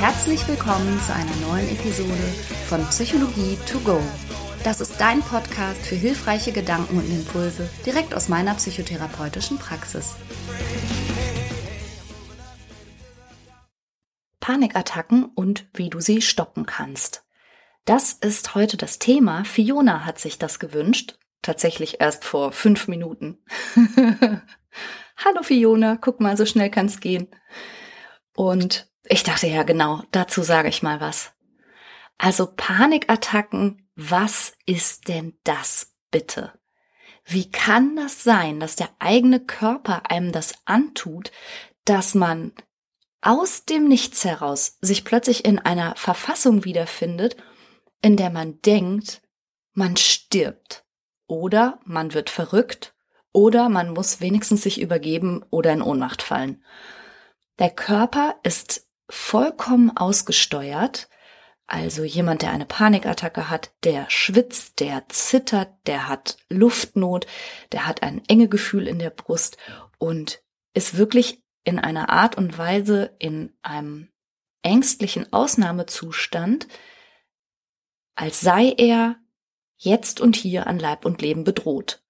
Herzlich willkommen zu einer neuen Episode von Psychologie to go. Das ist dein Podcast für hilfreiche Gedanken und Impulse direkt aus meiner psychotherapeutischen Praxis. Panikattacken und wie du sie stoppen kannst. Das ist heute das Thema. Fiona hat sich das gewünscht. Tatsächlich erst vor fünf Minuten. Hallo Fiona, guck mal, so schnell kann's gehen. Und ich dachte ja genau, dazu sage ich mal was. Also Panikattacken, was ist denn das bitte? Wie kann das sein, dass der eigene Körper einem das antut, dass man aus dem Nichts heraus sich plötzlich in einer Verfassung wiederfindet, in der man denkt, man stirbt oder man wird verrückt oder man muss wenigstens sich übergeben oder in Ohnmacht fallen. Der Körper ist vollkommen ausgesteuert. Also jemand, der eine Panikattacke hat, der schwitzt, der zittert, der hat Luftnot, der hat ein enge Gefühl in der Brust und ist wirklich in einer Art und Weise in einem ängstlichen Ausnahmezustand, als sei er jetzt und hier an Leib und Leben bedroht.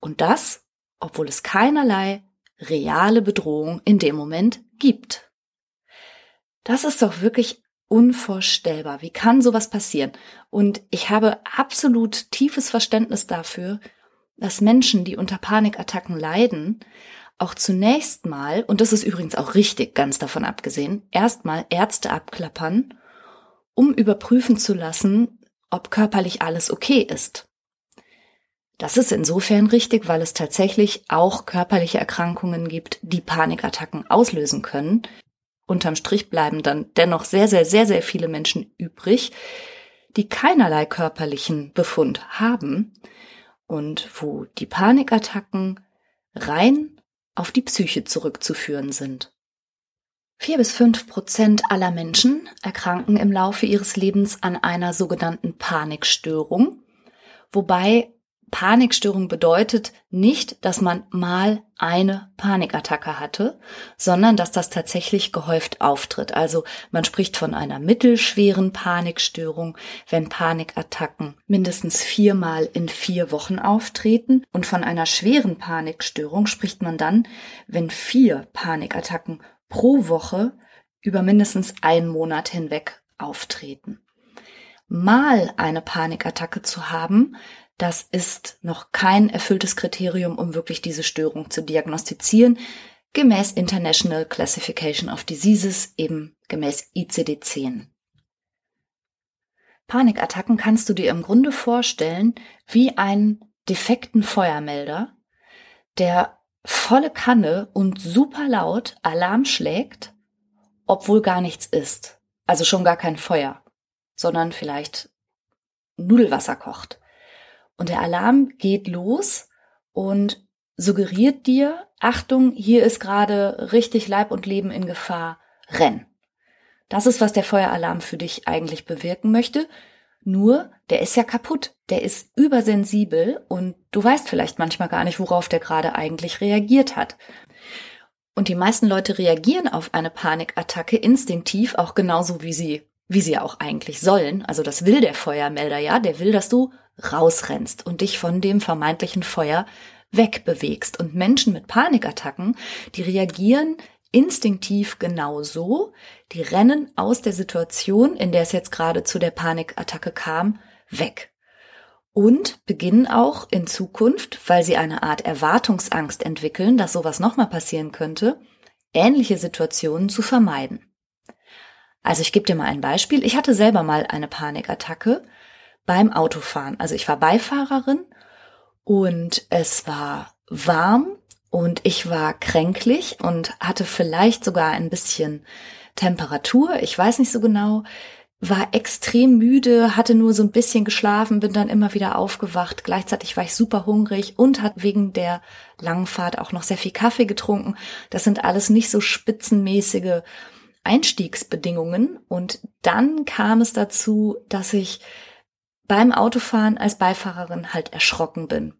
Und das, obwohl es keinerlei reale Bedrohung in dem Moment gibt. Das ist doch wirklich unvorstellbar. Wie kann sowas passieren? Und ich habe absolut tiefes Verständnis dafür, dass Menschen, die unter Panikattacken leiden, auch zunächst mal, und das ist übrigens auch richtig, ganz davon abgesehen, erstmal Ärzte abklappern, um überprüfen zu lassen, ob körperlich alles okay ist. Das ist insofern richtig, weil es tatsächlich auch körperliche Erkrankungen gibt, die Panikattacken auslösen können, unterm Strich bleiben dann dennoch sehr, sehr, sehr, sehr viele Menschen übrig, die keinerlei körperlichen Befund haben und wo die Panikattacken rein auf die Psyche zurückzuführen sind. Vier bis fünf Prozent aller Menschen erkranken im Laufe ihres Lebens an einer sogenannten Panikstörung, wobei Panikstörung bedeutet nicht, dass man mal eine Panikattacke hatte, sondern dass das tatsächlich gehäuft auftritt. Also man spricht von einer mittelschweren Panikstörung, wenn Panikattacken mindestens viermal in vier Wochen auftreten. Und von einer schweren Panikstörung spricht man dann, wenn vier Panikattacken pro Woche über mindestens einen Monat hinweg auftreten. Mal eine Panikattacke zu haben, das ist noch kein erfülltes Kriterium, um wirklich diese Störung zu diagnostizieren, gemäß International Classification of Diseases, eben gemäß ICD-10. Panikattacken kannst du dir im Grunde vorstellen wie einen defekten Feuermelder, der volle Kanne und super laut Alarm schlägt, obwohl gar nichts ist. Also schon gar kein Feuer, sondern vielleicht Nudelwasser kocht. Und der Alarm geht los und suggeriert dir, Achtung, hier ist gerade richtig Leib und Leben in Gefahr, renn. Das ist, was der Feueralarm für dich eigentlich bewirken möchte. Nur, der ist ja kaputt, der ist übersensibel und du weißt vielleicht manchmal gar nicht, worauf der gerade eigentlich reagiert hat. Und die meisten Leute reagieren auf eine Panikattacke instinktiv auch genauso wie sie, wie sie auch eigentlich sollen. Also das will der Feuermelder ja, der will, dass du rausrennst und dich von dem vermeintlichen Feuer wegbewegst. Und Menschen mit Panikattacken, die reagieren instinktiv genau so, die rennen aus der Situation, in der es jetzt gerade zu der Panikattacke kam, weg. Und beginnen auch in Zukunft, weil sie eine Art Erwartungsangst entwickeln, dass sowas nochmal passieren könnte, ähnliche Situationen zu vermeiden. Also ich gebe dir mal ein Beispiel. Ich hatte selber mal eine Panikattacke beim Autofahren. Also ich war Beifahrerin und es war warm und ich war kränklich und hatte vielleicht sogar ein bisschen Temperatur. Ich weiß nicht so genau. War extrem müde, hatte nur so ein bisschen geschlafen, bin dann immer wieder aufgewacht. Gleichzeitig war ich super hungrig und hat wegen der langen Fahrt auch noch sehr viel Kaffee getrunken. Das sind alles nicht so spitzenmäßige Einstiegsbedingungen. Und dann kam es dazu, dass ich beim Autofahren als Beifahrerin halt erschrocken bin.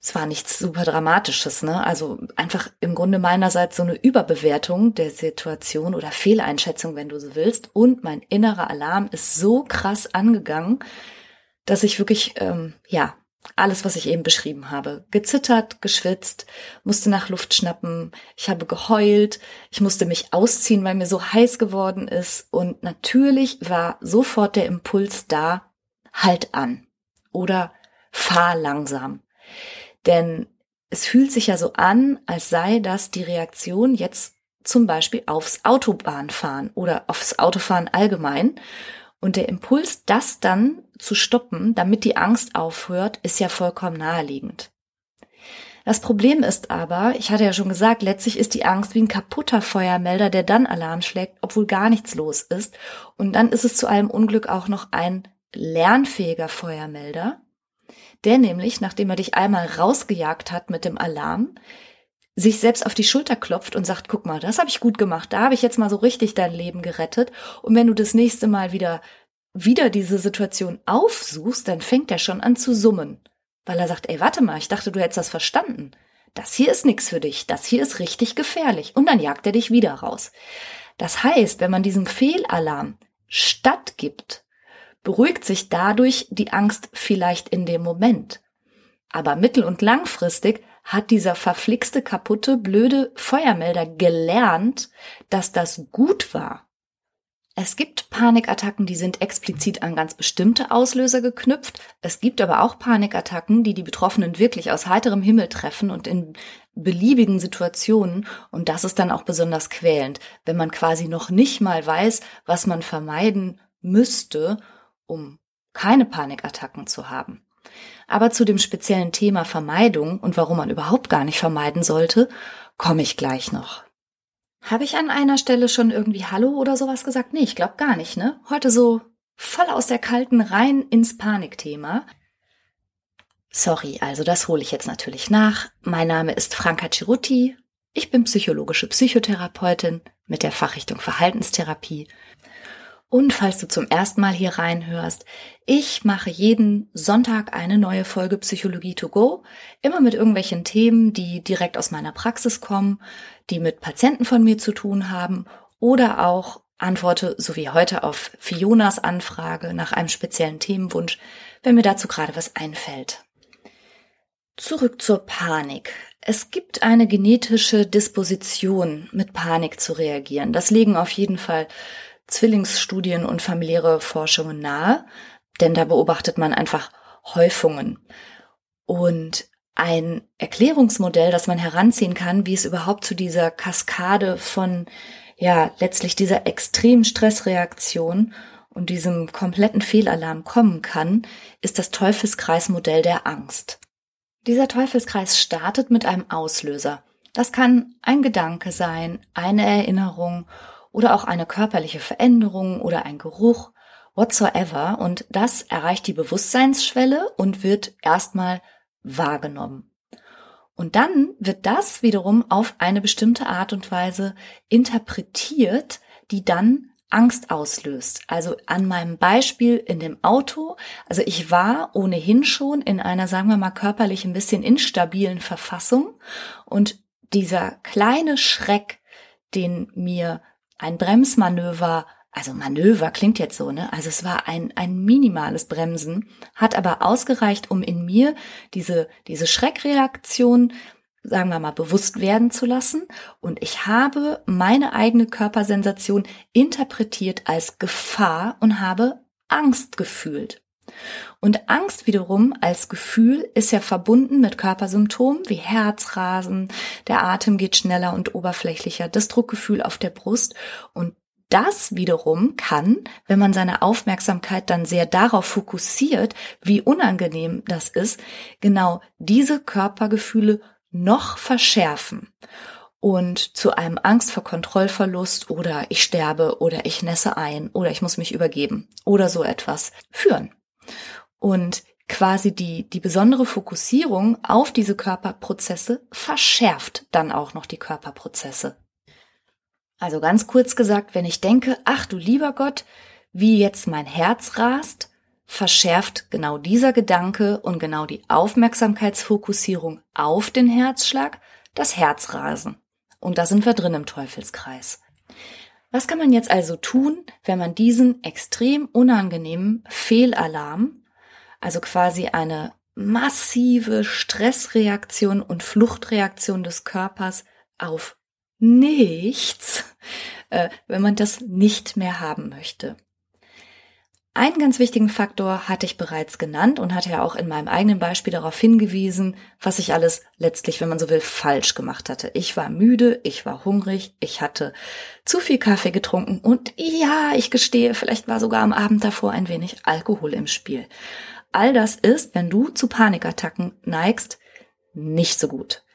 es war nichts super Dramatisches, ne? Also einfach im Grunde meinerseits so eine Überbewertung der Situation oder Fehleinschätzung, wenn du so willst. Und mein innerer Alarm ist so krass angegangen, dass ich wirklich, ähm, ja, alles, was ich eben beschrieben habe. Gezittert, geschwitzt, musste nach Luft schnappen, ich habe geheult, ich musste mich ausziehen, weil mir so heiß geworden ist. Und natürlich war sofort der Impuls da, halt an oder fahr langsam. Denn es fühlt sich ja so an, als sei das die Reaktion jetzt zum Beispiel aufs Autobahnfahren oder aufs Autofahren allgemein. Und der Impuls, das dann zu stoppen, damit die Angst aufhört, ist ja vollkommen naheliegend. Das Problem ist aber, ich hatte ja schon gesagt, letztlich ist die Angst wie ein kaputter Feuermelder, der dann Alarm schlägt, obwohl gar nichts los ist. Und dann ist es zu allem Unglück auch noch ein lernfähiger Feuermelder, der nämlich, nachdem er dich einmal rausgejagt hat mit dem Alarm, sich selbst auf die Schulter klopft und sagt, guck mal, das habe ich gut gemacht, da habe ich jetzt mal so richtig dein Leben gerettet. Und wenn du das nächste Mal wieder, wieder diese Situation aufsuchst, dann fängt er schon an zu summen. Weil er sagt, ey, warte mal, ich dachte, du hättest das verstanden. Das hier ist nix für dich, das hier ist richtig gefährlich. Und dann jagt er dich wieder raus. Das heißt, wenn man diesem Fehlalarm stattgibt, beruhigt sich dadurch die Angst vielleicht in dem Moment. Aber mittel- und langfristig hat dieser verflixte, kaputte, blöde Feuermelder gelernt, dass das gut war. Es gibt Panikattacken, die sind explizit an ganz bestimmte Auslöser geknüpft. Es gibt aber auch Panikattacken, die die Betroffenen wirklich aus heiterem Himmel treffen und in beliebigen Situationen. Und das ist dann auch besonders quälend, wenn man quasi noch nicht mal weiß, was man vermeiden müsste um keine Panikattacken zu haben. Aber zu dem speziellen Thema Vermeidung und warum man überhaupt gar nicht vermeiden sollte, komme ich gleich noch. Habe ich an einer Stelle schon irgendwie Hallo oder sowas gesagt? Nee, ich glaube gar nicht, ne? Heute so voll aus der kalten rein ins Panikthema. Sorry, also das hole ich jetzt natürlich nach. Mein Name ist Franka Cirutti. Ich bin psychologische Psychotherapeutin mit der Fachrichtung Verhaltenstherapie und falls du zum ersten Mal hier reinhörst, ich mache jeden Sonntag eine neue Folge Psychologie to go, immer mit irgendwelchen Themen, die direkt aus meiner Praxis kommen, die mit Patienten von mir zu tun haben oder auch antworte, so wie heute, auf Fionas Anfrage nach einem speziellen Themenwunsch, wenn mir dazu gerade was einfällt. Zurück zur Panik. Es gibt eine genetische Disposition, mit Panik zu reagieren. Das legen auf jeden Fall Zwillingsstudien und familiäre Forschungen nahe, denn da beobachtet man einfach Häufungen. Und ein Erklärungsmodell, das man heranziehen kann, wie es überhaupt zu dieser Kaskade von, ja, letztlich dieser extremen Stressreaktion und diesem kompletten Fehlalarm kommen kann, ist das Teufelskreismodell der Angst. Dieser Teufelskreis startet mit einem Auslöser. Das kann ein Gedanke sein, eine Erinnerung oder auch eine körperliche Veränderung oder ein Geruch, whatsoever. Und das erreicht die Bewusstseinsschwelle und wird erstmal wahrgenommen. Und dann wird das wiederum auf eine bestimmte Art und Weise interpretiert, die dann Angst auslöst. Also an meinem Beispiel in dem Auto, also ich war ohnehin schon in einer, sagen wir mal, körperlich ein bisschen instabilen Verfassung und dieser kleine Schreck, den mir ein Bremsmanöver, also Manöver klingt jetzt so, ne? Also es war ein, ein minimales Bremsen, hat aber ausgereicht, um in mir diese, diese Schreckreaktion, sagen wir mal, bewusst werden zu lassen. Und ich habe meine eigene Körpersensation interpretiert als Gefahr und habe Angst gefühlt. Und Angst wiederum als Gefühl ist ja verbunden mit Körpersymptomen wie Herzrasen, der Atem geht schneller und oberflächlicher, das Druckgefühl auf der Brust. Und das wiederum kann, wenn man seine Aufmerksamkeit dann sehr darauf fokussiert, wie unangenehm das ist, genau diese Körpergefühle noch verschärfen. Und zu einem Angst vor Kontrollverlust oder ich sterbe oder ich nässe ein oder ich muss mich übergeben oder so etwas führen. Und quasi die, die besondere Fokussierung auf diese Körperprozesse verschärft dann auch noch die Körperprozesse. Also ganz kurz gesagt, wenn ich denke, ach du lieber Gott, wie jetzt mein Herz rast, verschärft genau dieser Gedanke und genau die Aufmerksamkeitsfokussierung auf den Herzschlag das Herzrasen. Und da sind wir drin im Teufelskreis. Was kann man jetzt also tun, wenn man diesen extrem unangenehmen Fehlalarm, also quasi eine massive Stressreaktion und Fluchtreaktion des Körpers auf nichts, äh, wenn man das nicht mehr haben möchte? Einen ganz wichtigen Faktor hatte ich bereits genannt und hatte ja auch in meinem eigenen Beispiel darauf hingewiesen, was ich alles letztlich, wenn man so will, falsch gemacht hatte. Ich war müde, ich war hungrig, ich hatte zu viel Kaffee getrunken und ja, ich gestehe, vielleicht war sogar am Abend davor ein wenig Alkohol im Spiel. All das ist, wenn du zu Panikattacken neigst, nicht so gut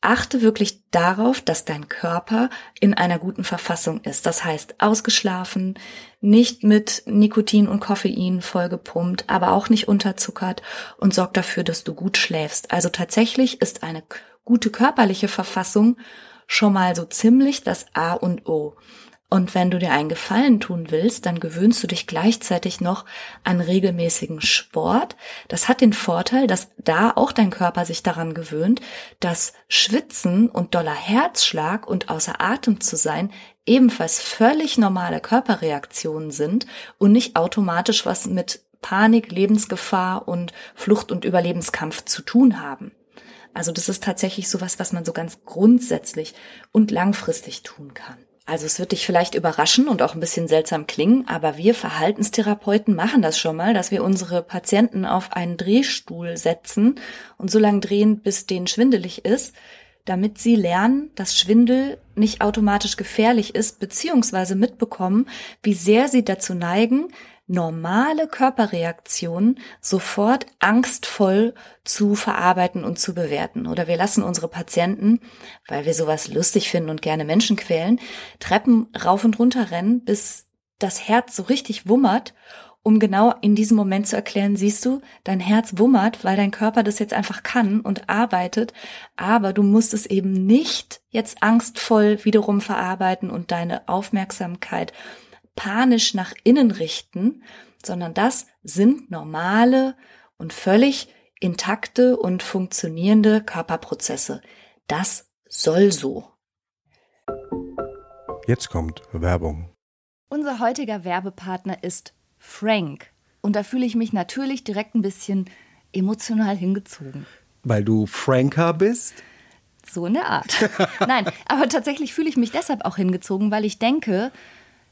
achte wirklich darauf, dass dein Körper in einer guten Verfassung ist. Das heißt, ausgeschlafen, nicht mit Nikotin und Koffein vollgepumpt, aber auch nicht unterzuckert und sorg dafür, dass du gut schläfst. Also tatsächlich ist eine gute körperliche Verfassung schon mal so ziemlich das A und O. Und wenn du dir einen Gefallen tun willst, dann gewöhnst du dich gleichzeitig noch an regelmäßigen Sport. Das hat den Vorteil, dass da auch dein Körper sich daran gewöhnt, dass Schwitzen und doller Herzschlag und außer Atem zu sein ebenfalls völlig normale Körperreaktionen sind und nicht automatisch was mit Panik, Lebensgefahr und Flucht- und Überlebenskampf zu tun haben. Also das ist tatsächlich sowas, was man so ganz grundsätzlich und langfristig tun kann. Also es wird dich vielleicht überraschen und auch ein bisschen seltsam klingen, aber wir Verhaltenstherapeuten machen das schon mal, dass wir unsere Patienten auf einen Drehstuhl setzen und so lange drehen, bis denen schwindelig ist, damit sie lernen, dass Schwindel nicht automatisch gefährlich ist, beziehungsweise mitbekommen, wie sehr sie dazu neigen, normale Körperreaktionen sofort angstvoll zu verarbeiten und zu bewerten. Oder wir lassen unsere Patienten, weil wir sowas lustig finden und gerne Menschen quälen, Treppen rauf und runter rennen, bis das Herz so richtig wummert, um genau in diesem Moment zu erklären, siehst du, dein Herz wummert, weil dein Körper das jetzt einfach kann und arbeitet, aber du musst es eben nicht jetzt angstvoll wiederum verarbeiten und deine Aufmerksamkeit panisch nach innen richten, sondern das sind normale und völlig intakte und funktionierende Körperprozesse. Das soll so. Jetzt kommt Werbung. Unser heutiger Werbepartner ist Frank. Und da fühle ich mich natürlich direkt ein bisschen emotional hingezogen. Weil du Franker bist? So in der Art. Nein, aber tatsächlich fühle ich mich deshalb auch hingezogen, weil ich denke,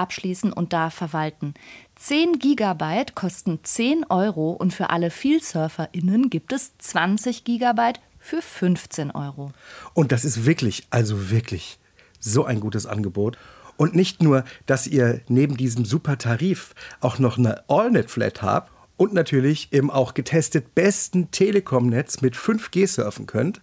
abschließen und da verwalten. 10 Gigabyte kosten 10 Euro und für alle VielsurferInnen gibt es 20 Gigabyte für 15 Euro. Und das ist wirklich, also wirklich so ein gutes Angebot. Und nicht nur, dass ihr neben diesem super Tarif auch noch eine AllNet-Flat habt und natürlich im auch getestet besten Telekom-Netz mit 5G surfen könnt.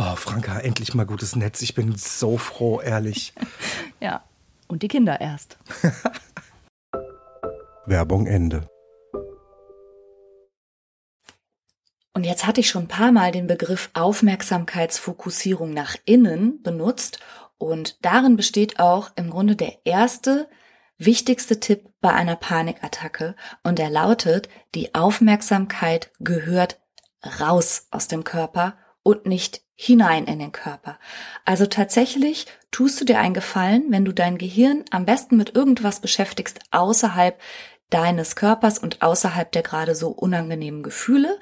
Oh, Franka, endlich mal gutes Netz. Ich bin so froh, ehrlich. ja, und die Kinder erst. Werbung Ende. Und jetzt hatte ich schon ein paar Mal den Begriff Aufmerksamkeitsfokussierung nach innen benutzt und darin besteht auch im Grunde der erste wichtigste Tipp bei einer Panikattacke und er lautet, die Aufmerksamkeit gehört raus aus dem Körper und nicht hinein in den Körper. Also tatsächlich tust du dir einen Gefallen, wenn du dein Gehirn am besten mit irgendwas beschäftigst außerhalb deines Körpers und außerhalb der gerade so unangenehmen Gefühle,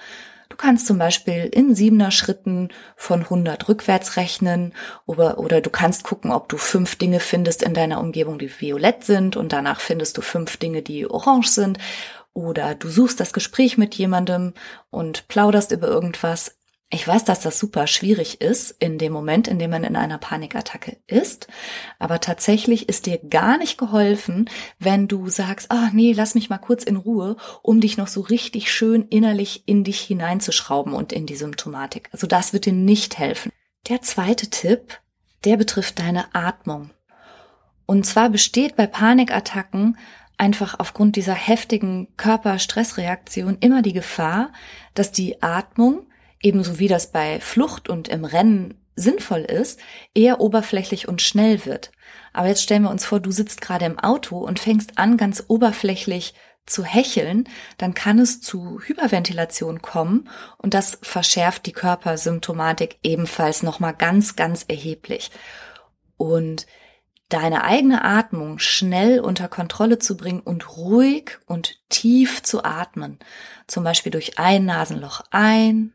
Du kannst zum Beispiel in siebener Schritten von 100 rückwärts rechnen oder, oder du kannst gucken, ob du fünf Dinge findest in deiner Umgebung, die violett sind und danach findest du fünf Dinge, die orange sind oder du suchst das Gespräch mit jemandem und plauderst über irgendwas. Ich weiß, dass das super schwierig ist in dem Moment, in dem man in einer Panikattacke ist, aber tatsächlich ist dir gar nicht geholfen, wenn du sagst, ah nee, lass mich mal kurz in Ruhe, um dich noch so richtig schön innerlich in dich hineinzuschrauben und in die Symptomatik. Also das wird dir nicht helfen. Der zweite Tipp, der betrifft deine Atmung. Und zwar besteht bei Panikattacken einfach aufgrund dieser heftigen Körperstressreaktion immer die Gefahr, dass die Atmung ebenso wie das bei Flucht und im Rennen sinnvoll ist, eher oberflächlich und schnell wird. Aber jetzt stellen wir uns vor, du sitzt gerade im Auto und fängst an, ganz oberflächlich zu hecheln, dann kann es zu Hyperventilation kommen und das verschärft die Körpersymptomatik ebenfalls nochmal ganz, ganz erheblich. Und deine eigene Atmung schnell unter Kontrolle zu bringen und ruhig und tief zu atmen, zum Beispiel durch ein Nasenloch ein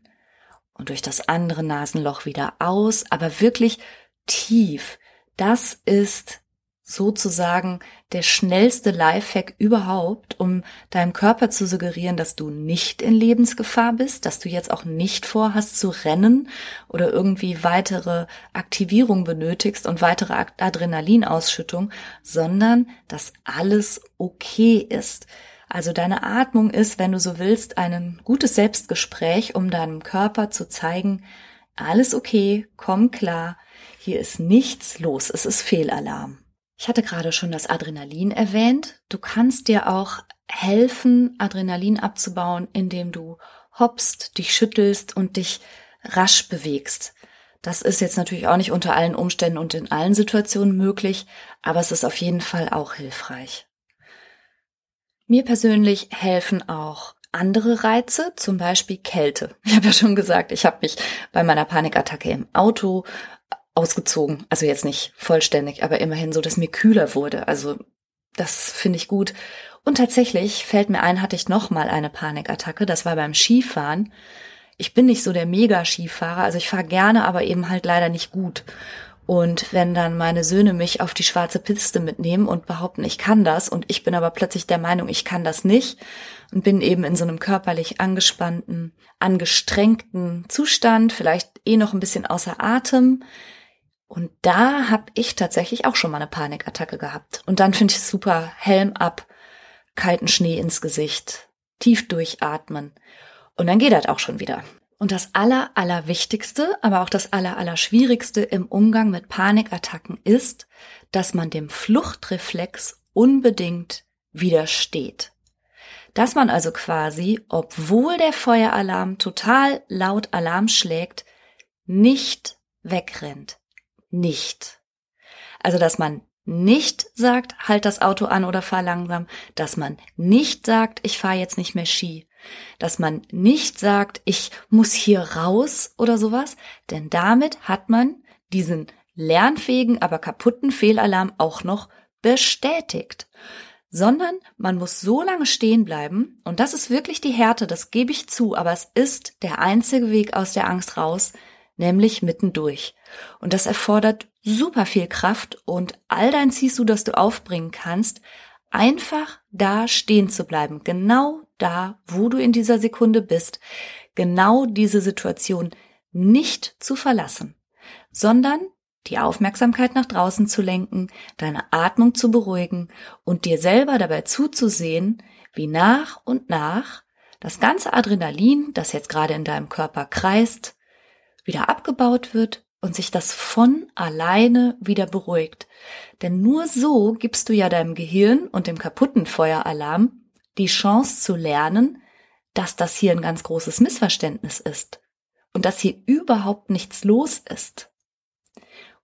und durch das andere Nasenloch wieder aus, aber wirklich tief. Das ist sozusagen der schnellste Lifehack überhaupt, um deinem Körper zu suggerieren, dass du nicht in Lebensgefahr bist, dass du jetzt auch nicht vorhast zu rennen oder irgendwie weitere Aktivierung benötigst und weitere Adrenalinausschüttung, sondern dass alles okay ist. Also deine Atmung ist, wenn du so willst, ein gutes Selbstgespräch, um deinem Körper zu zeigen, alles okay, komm klar, hier ist nichts los, es ist Fehlalarm. Ich hatte gerade schon das Adrenalin erwähnt. Du kannst dir auch helfen, Adrenalin abzubauen, indem du hoppst, dich schüttelst und dich rasch bewegst. Das ist jetzt natürlich auch nicht unter allen Umständen und in allen Situationen möglich, aber es ist auf jeden Fall auch hilfreich. Mir persönlich helfen auch andere Reize, zum Beispiel Kälte. Ich habe ja schon gesagt, ich habe mich bei meiner Panikattacke im Auto ausgezogen. Also jetzt nicht vollständig, aber immerhin so, dass mir kühler wurde. Also das finde ich gut. Und tatsächlich fällt mir ein, hatte ich noch mal eine Panikattacke. Das war beim Skifahren. Ich bin nicht so der Mega-Skifahrer, also ich fahre gerne, aber eben halt leider nicht gut. Und wenn dann meine Söhne mich auf die schwarze Piste mitnehmen und behaupten, ich kann das, und ich bin aber plötzlich der Meinung, ich kann das nicht, und bin eben in so einem körperlich angespannten, angestrengten Zustand, vielleicht eh noch ein bisschen außer Atem. Und da habe ich tatsächlich auch schon mal eine Panikattacke gehabt. Und dann finde ich es super, Helm ab, kalten Schnee ins Gesicht, tief durchatmen. Und dann geht das auch schon wieder. Und das Aller, Allerwichtigste, aber auch das Aller, Allerschwierigste im Umgang mit Panikattacken ist, dass man dem Fluchtreflex unbedingt widersteht. Dass man also quasi, obwohl der Feueralarm total laut Alarm schlägt, nicht wegrennt. Nicht. Also, dass man nicht sagt, halt das Auto an oder fahr langsam, dass man nicht sagt, ich fahre jetzt nicht mehr Ski, dass man nicht sagt, ich muss hier raus oder sowas, denn damit hat man diesen lernfähigen, aber kaputten Fehlalarm auch noch bestätigt. Sondern man muss so lange stehen bleiben, und das ist wirklich die Härte, das gebe ich zu, aber es ist der einzige Weg aus der Angst raus, nämlich mittendurch. Und das erfordert super viel Kraft und all dein Ziehst du, das du aufbringen kannst, einfach da stehen zu bleiben, genau da, wo du in dieser Sekunde bist, genau diese Situation nicht zu verlassen, sondern die Aufmerksamkeit nach draußen zu lenken, deine Atmung zu beruhigen und dir selber dabei zuzusehen, wie nach und nach das ganze Adrenalin, das jetzt gerade in deinem Körper kreist, wieder abgebaut wird und sich das von alleine wieder beruhigt. Denn nur so gibst du ja deinem Gehirn und dem kaputten Feueralarm die Chance zu lernen, dass das hier ein ganz großes Missverständnis ist und dass hier überhaupt nichts los ist.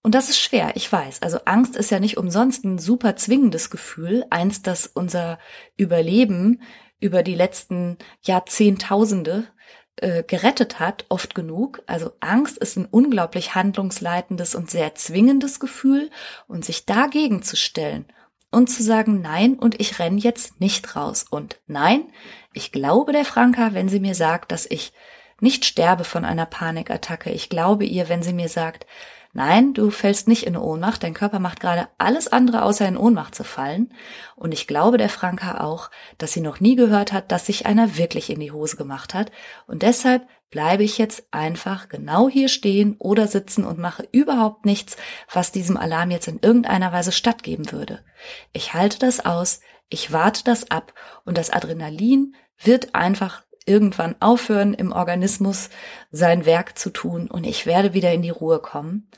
Und das ist schwer, ich weiß. Also Angst ist ja nicht umsonst ein super zwingendes Gefühl, eins, das unser Überleben über die letzten Jahrzehntausende äh, gerettet hat, oft genug. Also Angst ist ein unglaublich handlungsleitendes und sehr zwingendes Gefühl und sich dagegen zu stellen und zu sagen, nein, und ich renn jetzt nicht raus. Und nein, ich glaube der Franka, wenn sie mir sagt, dass ich nicht sterbe von einer Panikattacke. Ich glaube ihr, wenn sie mir sagt, Nein, du fällst nicht in Ohnmacht. Dein Körper macht gerade alles andere, außer in Ohnmacht zu fallen. Und ich glaube der Franka auch, dass sie noch nie gehört hat, dass sich einer wirklich in die Hose gemacht hat. Und deshalb bleibe ich jetzt einfach genau hier stehen oder sitzen und mache überhaupt nichts, was diesem Alarm jetzt in irgendeiner Weise stattgeben würde. Ich halte das aus, ich warte das ab und das Adrenalin wird einfach irgendwann aufhören, im Organismus sein Werk zu tun und ich werde wieder in die Ruhe kommen,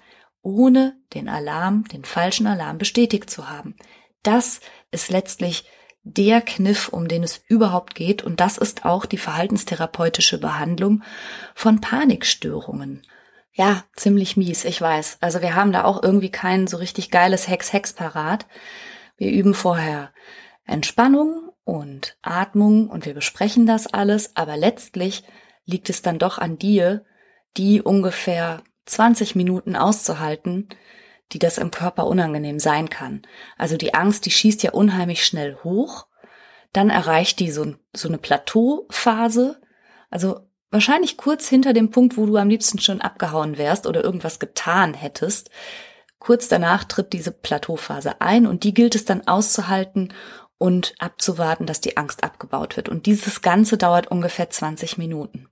ohne den Alarm, den falschen Alarm bestätigt zu haben. Das ist letztlich der Kniff, um den es überhaupt geht und das ist auch die verhaltenstherapeutische Behandlung von Panikstörungen. Ja, ziemlich mies, ich weiß. Also wir haben da auch irgendwie kein so richtig geiles Hex-Hex parat. Wir üben vorher Entspannung und Atmung und wir besprechen das alles, aber letztlich liegt es dann doch an dir, die ungefähr 20 Minuten auszuhalten, die das im Körper unangenehm sein kann. Also die Angst, die schießt ja unheimlich schnell hoch, dann erreicht die so, so eine Plateauphase, also wahrscheinlich kurz hinter dem Punkt, wo du am liebsten schon abgehauen wärst oder irgendwas getan hättest. Kurz danach tritt diese Plateauphase ein und die gilt es dann auszuhalten und abzuwarten, dass die Angst abgebaut wird. Und dieses Ganze dauert ungefähr 20 Minuten.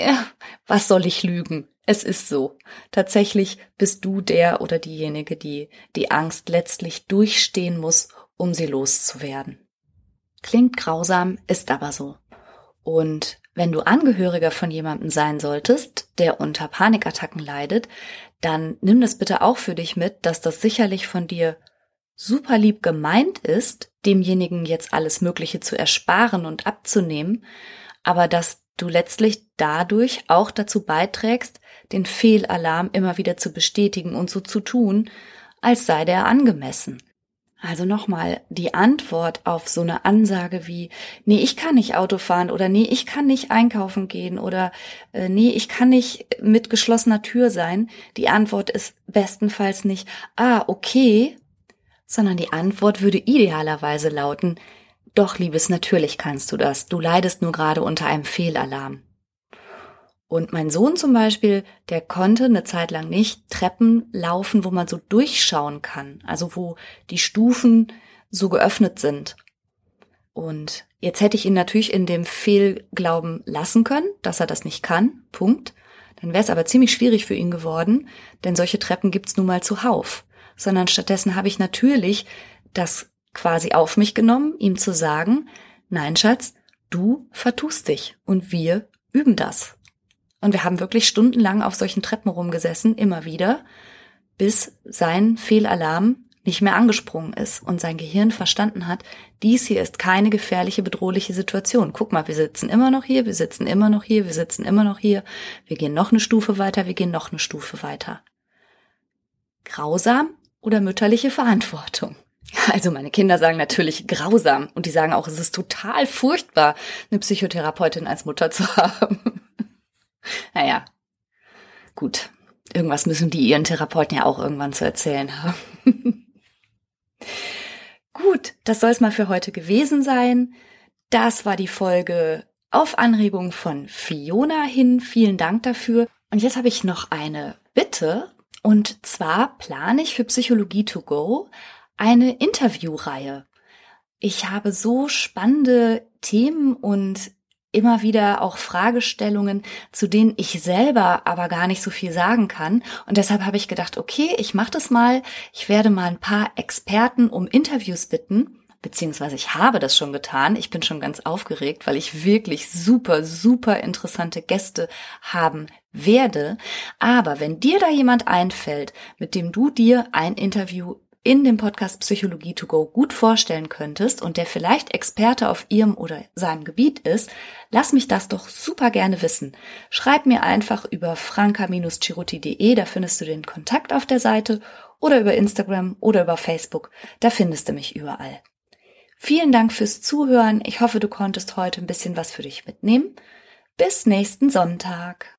Ja, was soll ich lügen? Es ist so. Tatsächlich bist du der oder diejenige, die die Angst letztlich durchstehen muss, um sie loszuwerden. Klingt grausam, ist aber so. Und wenn du Angehöriger von jemandem sein solltest, der unter Panikattacken leidet, dann nimm das bitte auch für dich mit, dass das sicherlich von dir super lieb gemeint ist, demjenigen jetzt alles Mögliche zu ersparen und abzunehmen, aber dass du letztlich dadurch auch dazu beiträgst, den Fehlalarm immer wieder zu bestätigen und so zu tun, als sei der angemessen. Also nochmal, die Antwort auf so eine Ansage wie, nee, ich kann nicht Auto fahren oder nee, ich kann nicht einkaufen gehen oder äh, nee, ich kann nicht mit geschlossener Tür sein, die Antwort ist bestenfalls nicht, ah, okay, sondern die Antwort würde idealerweise lauten, doch, Liebes, natürlich kannst du das. Du leidest nur gerade unter einem Fehlalarm. Und mein Sohn zum Beispiel, der konnte eine Zeit lang nicht Treppen laufen, wo man so durchschauen kann, also wo die Stufen so geöffnet sind. Und jetzt hätte ich ihn natürlich in dem Fehlglauben lassen können, dass er das nicht kann. Punkt. Dann wäre es aber ziemlich schwierig für ihn geworden, denn solche Treppen gibt's nun mal zuhauf sondern stattdessen habe ich natürlich das quasi auf mich genommen, ihm zu sagen, nein, Schatz, du vertust dich und wir üben das. Und wir haben wirklich stundenlang auf solchen Treppen rumgesessen, immer wieder, bis sein Fehlalarm nicht mehr angesprungen ist und sein Gehirn verstanden hat, dies hier ist keine gefährliche, bedrohliche Situation. Guck mal, wir sitzen immer noch hier, wir sitzen immer noch hier, wir sitzen immer noch hier, wir gehen noch eine Stufe weiter, wir gehen noch eine Stufe weiter. Grausam, oder mütterliche Verantwortung. Also meine Kinder sagen natürlich grausam und die sagen auch, es ist total furchtbar, eine Psychotherapeutin als Mutter zu haben. naja, gut. Irgendwas müssen die ihren Therapeuten ja auch irgendwann zu erzählen haben. gut, das soll es mal für heute gewesen sein. Das war die Folge auf Anregung von Fiona hin. Vielen Dank dafür. Und jetzt habe ich noch eine Bitte und zwar plane ich für Psychologie to go eine Interviewreihe. Ich habe so spannende Themen und immer wieder auch Fragestellungen, zu denen ich selber aber gar nicht so viel sagen kann. Und deshalb habe ich gedacht, okay, ich mache das mal. Ich werde mal ein paar Experten um Interviews bitten beziehungsweise ich habe das schon getan. Ich bin schon ganz aufgeregt, weil ich wirklich super, super interessante Gäste haben werde. Aber wenn dir da jemand einfällt, mit dem du dir ein Interview in dem Podcast Psychologie to go gut vorstellen könntest und der vielleicht Experte auf ihrem oder seinem Gebiet ist, lass mich das doch super gerne wissen. Schreib mir einfach über franka-chiruti.de, da findest du den Kontakt auf der Seite, oder über Instagram oder über Facebook, da findest du mich überall. Vielen Dank fürs Zuhören. Ich hoffe, du konntest heute ein bisschen was für dich mitnehmen. Bis nächsten Sonntag.